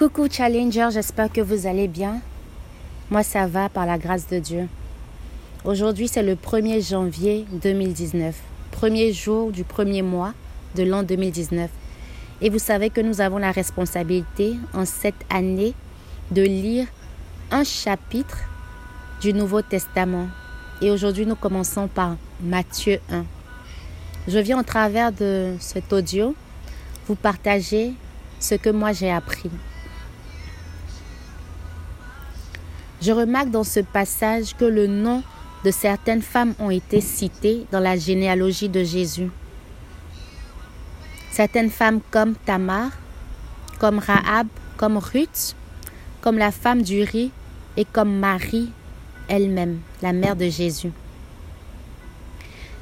Coucou Challenger, j'espère que vous allez bien. Moi ça va par la grâce de Dieu. Aujourd'hui c'est le 1er janvier 2019, premier jour du premier mois de l'an 2019. Et vous savez que nous avons la responsabilité en cette année de lire un chapitre du Nouveau Testament. Et aujourd'hui nous commençons par Matthieu 1. Je viens au travers de cet audio vous partager ce que moi j'ai appris. Je remarque dans ce passage que le nom de certaines femmes ont été cités dans la généalogie de Jésus. Certaines femmes comme Tamar, comme Rahab, comme Ruth, comme la femme du riz et comme Marie elle-même, la mère de Jésus.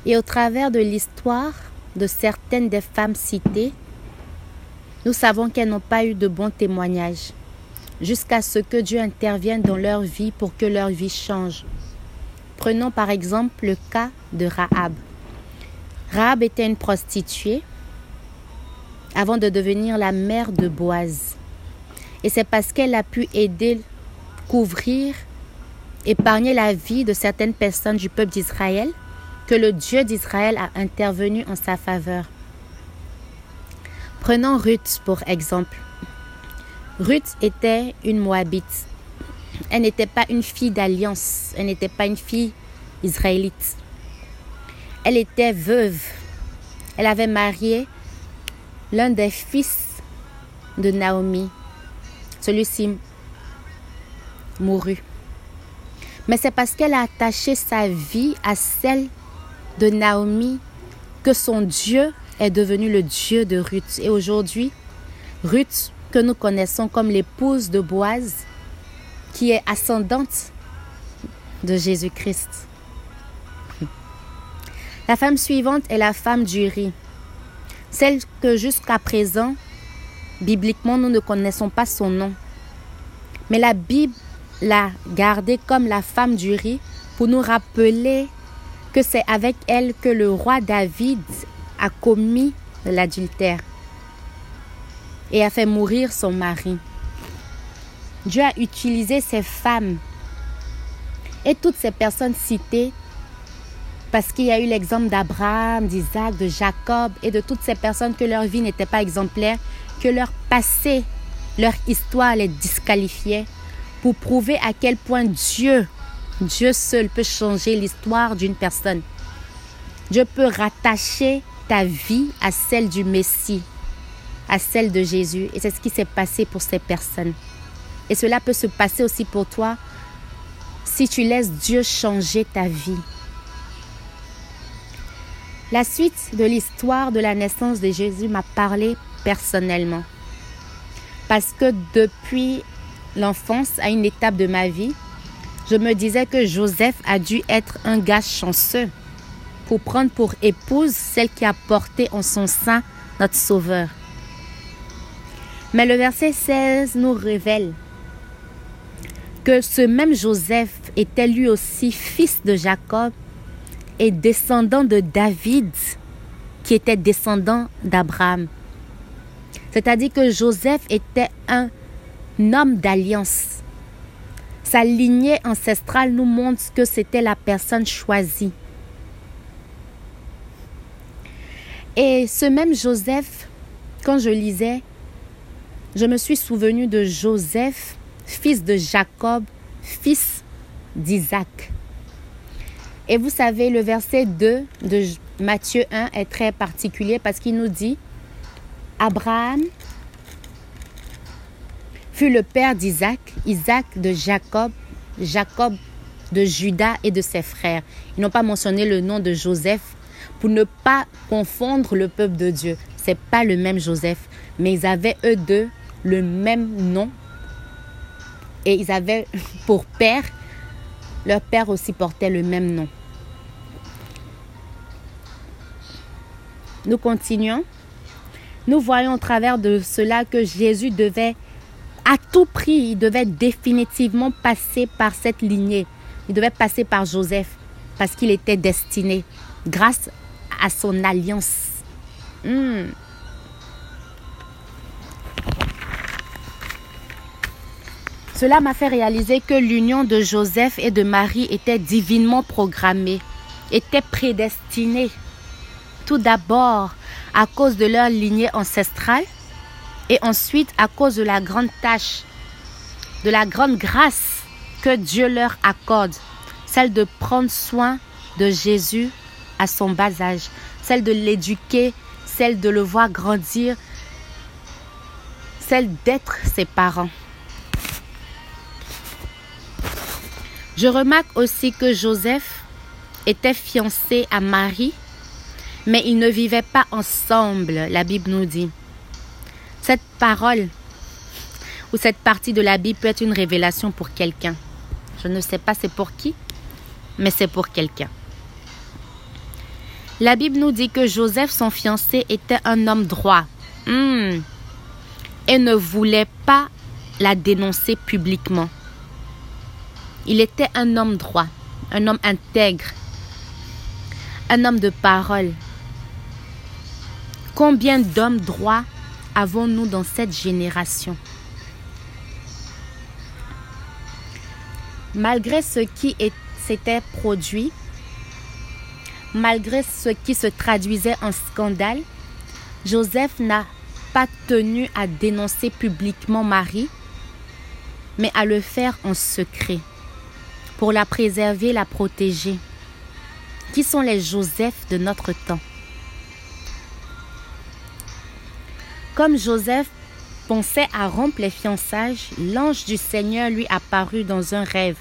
Et au travers de l'histoire de certaines des femmes citées, nous savons qu'elles n'ont pas eu de bons témoignages jusqu'à ce que Dieu intervienne dans leur vie pour que leur vie change. Prenons par exemple le cas de Rahab. Rahab était une prostituée avant de devenir la mère de Boaz. Et c'est parce qu'elle a pu aider, couvrir, épargner la vie de certaines personnes du peuple d'Israël que le Dieu d'Israël a intervenu en sa faveur. Prenons Ruth pour exemple. Ruth était une Moabite. Elle n'était pas une fille d'alliance. Elle n'était pas une fille israélite. Elle était veuve. Elle avait marié l'un des fils de Naomi. Celui-ci mourut. Mais c'est parce qu'elle a attaché sa vie à celle de Naomi que son Dieu est devenu le Dieu de Ruth. Et aujourd'hui, Ruth que nous connaissons comme l'épouse de Boaz, qui est ascendante de Jésus-Christ. La femme suivante est la femme du riz, celle que jusqu'à présent, bibliquement, nous ne connaissons pas son nom. Mais la Bible l'a gardée comme la femme du riz pour nous rappeler que c'est avec elle que le roi David a commis l'adultère et a fait mourir son mari. Dieu a utilisé ces femmes et toutes ces personnes citées parce qu'il y a eu l'exemple d'Abraham, d'Isaac, de Jacob et de toutes ces personnes que leur vie n'était pas exemplaire, que leur passé, leur histoire les disqualifiait pour prouver à quel point Dieu, Dieu seul peut changer l'histoire d'une personne. Dieu peut rattacher ta vie à celle du Messie à celle de Jésus. Et c'est ce qui s'est passé pour ces personnes. Et cela peut se passer aussi pour toi si tu laisses Dieu changer ta vie. La suite de l'histoire de la naissance de Jésus m'a parlé personnellement. Parce que depuis l'enfance, à une étape de ma vie, je me disais que Joseph a dû être un gars chanceux pour prendre pour épouse celle qui a porté en son sein notre Sauveur. Mais le verset 16 nous révèle que ce même Joseph était lui aussi fils de Jacob et descendant de David, qui était descendant d'Abraham. C'est-à-dire que Joseph était un homme d'alliance. Sa lignée ancestrale nous montre que c'était la personne choisie. Et ce même Joseph, quand je lisais, je me suis souvenu de Joseph, fils de Jacob, fils d'Isaac. Et vous savez, le verset 2 de Matthieu 1 est très particulier parce qu'il nous dit, Abraham fut le père d'Isaac, Isaac de Jacob, Jacob de Judas et de ses frères. Ils n'ont pas mentionné le nom de Joseph pour ne pas confondre le peuple de Dieu. C'est pas le même Joseph, mais ils avaient eux deux le même nom. Et ils avaient pour père, leur père aussi portait le même nom. Nous continuons. Nous voyons au travers de cela que Jésus devait, à tout prix, il devait définitivement passer par cette lignée. Il devait passer par Joseph parce qu'il était destiné grâce à son alliance. Hmm. Cela m'a fait réaliser que l'union de Joseph et de Marie était divinement programmée, était prédestinée. Tout d'abord à cause de leur lignée ancestrale et ensuite à cause de la grande tâche, de la grande grâce que Dieu leur accorde, celle de prendre soin de Jésus à son bas âge, celle de l'éduquer, celle de le voir grandir, celle d'être ses parents. Je remarque aussi que Joseph était fiancé à Marie, mais ils ne vivaient pas ensemble, la Bible nous dit. Cette parole ou cette partie de la Bible peut être une révélation pour quelqu'un. Je ne sais pas c'est pour qui, mais c'est pour quelqu'un. La Bible nous dit que Joseph, son fiancé, était un homme droit hmm. et ne voulait pas la dénoncer publiquement. Il était un homme droit, un homme intègre, un homme de parole. Combien d'hommes droits avons-nous dans cette génération? Malgré ce qui s'était produit, malgré ce qui se traduisait en scandale, Joseph n'a pas tenu à dénoncer publiquement Marie, mais à le faire en secret, pour la préserver, la protéger. Qui sont les Joseph de notre temps? Comme Joseph pensait à rompre les fiançailles, l'ange du Seigneur lui apparut dans un rêve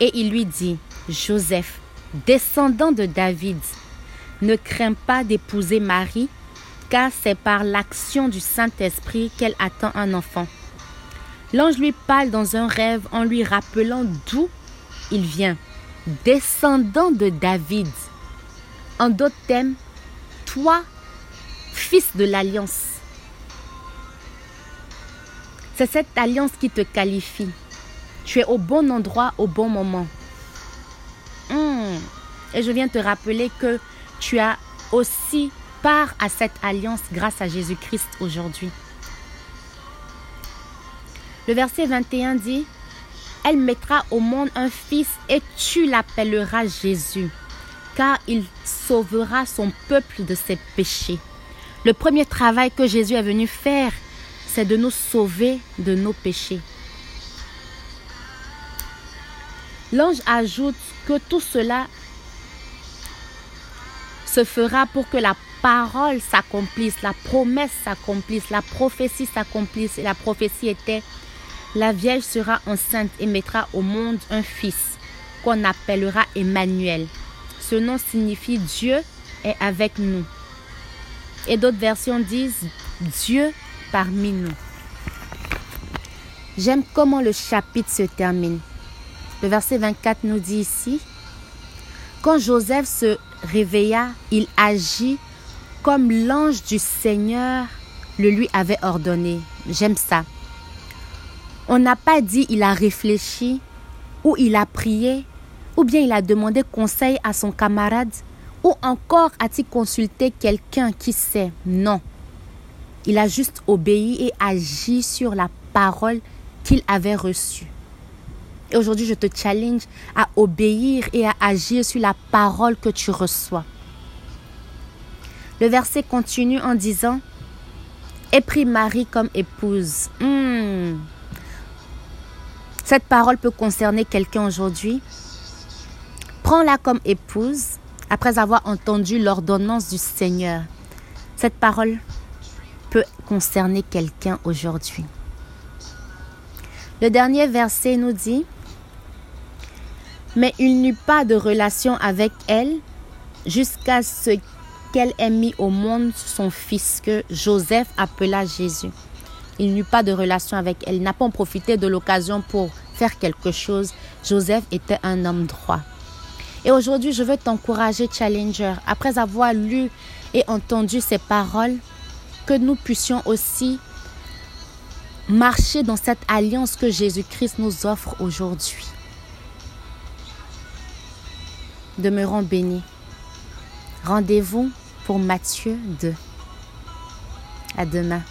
et il lui dit, Joseph, descendant de David, ne crains pas d'épouser Marie, car c'est par l'action du Saint-Esprit qu'elle attend un enfant. L'ange lui parle dans un rêve en lui rappelant d'où il vient, descendant de David. En d'autres termes, toi, fils de l'alliance. C'est cette alliance qui te qualifie. Tu es au bon endroit au bon moment. Hmm. Et je viens te rappeler que tu as aussi part à cette alliance grâce à Jésus-Christ aujourd'hui. Le verset 21 dit, Elle mettra au monde un fils et tu l'appelleras Jésus, car il sauvera son peuple de ses péchés. Le premier travail que Jésus est venu faire, c'est de nous sauver de nos péchés. L'ange ajoute que tout cela se fera pour que la parole s'accomplisse, la promesse s'accomplisse, la prophétie s'accomplisse. Et la prophétie était, la Vierge sera enceinte et mettra au monde un fils qu'on appellera Emmanuel. Ce nom signifie Dieu est avec nous. Et d'autres versions disent Dieu parmi nous. J'aime comment le chapitre se termine. Le verset 24 nous dit ici, quand Joseph se réveilla, il agit comme l'ange du Seigneur le lui avait ordonné. J'aime ça. On n'a pas dit il a réfléchi, ou il a prié, ou bien il a demandé conseil à son camarade, ou encore a-t-il consulté quelqu'un qui sait. Non. Il a juste obéi et agi sur la parole qu'il avait reçue. Et aujourd'hui, je te challenge à obéir et à agir sur la parole que tu reçois. Le verset continue en disant, Et pris Marie comme épouse. Hmm. Cette parole peut concerner quelqu'un aujourd'hui. Prends-la comme épouse après avoir entendu l'ordonnance du Seigneur. Cette parole peut concerner quelqu'un aujourd'hui. Le dernier verset nous dit, mais il n'eut pas de relation avec elle jusqu'à ce qu'elle ait mis au monde son fils que Joseph appela Jésus. Il n'eut pas de relation avec elle, n'a pas profité de l'occasion pour faire quelque chose. Joseph était un homme droit. Et aujourd'hui, je veux t'encourager, Challenger, après avoir lu et entendu ces paroles, que nous puissions aussi marcher dans cette alliance que Jésus-Christ nous offre aujourd'hui. Demeurons bénis. Rendez-vous pour Matthieu 2. À demain.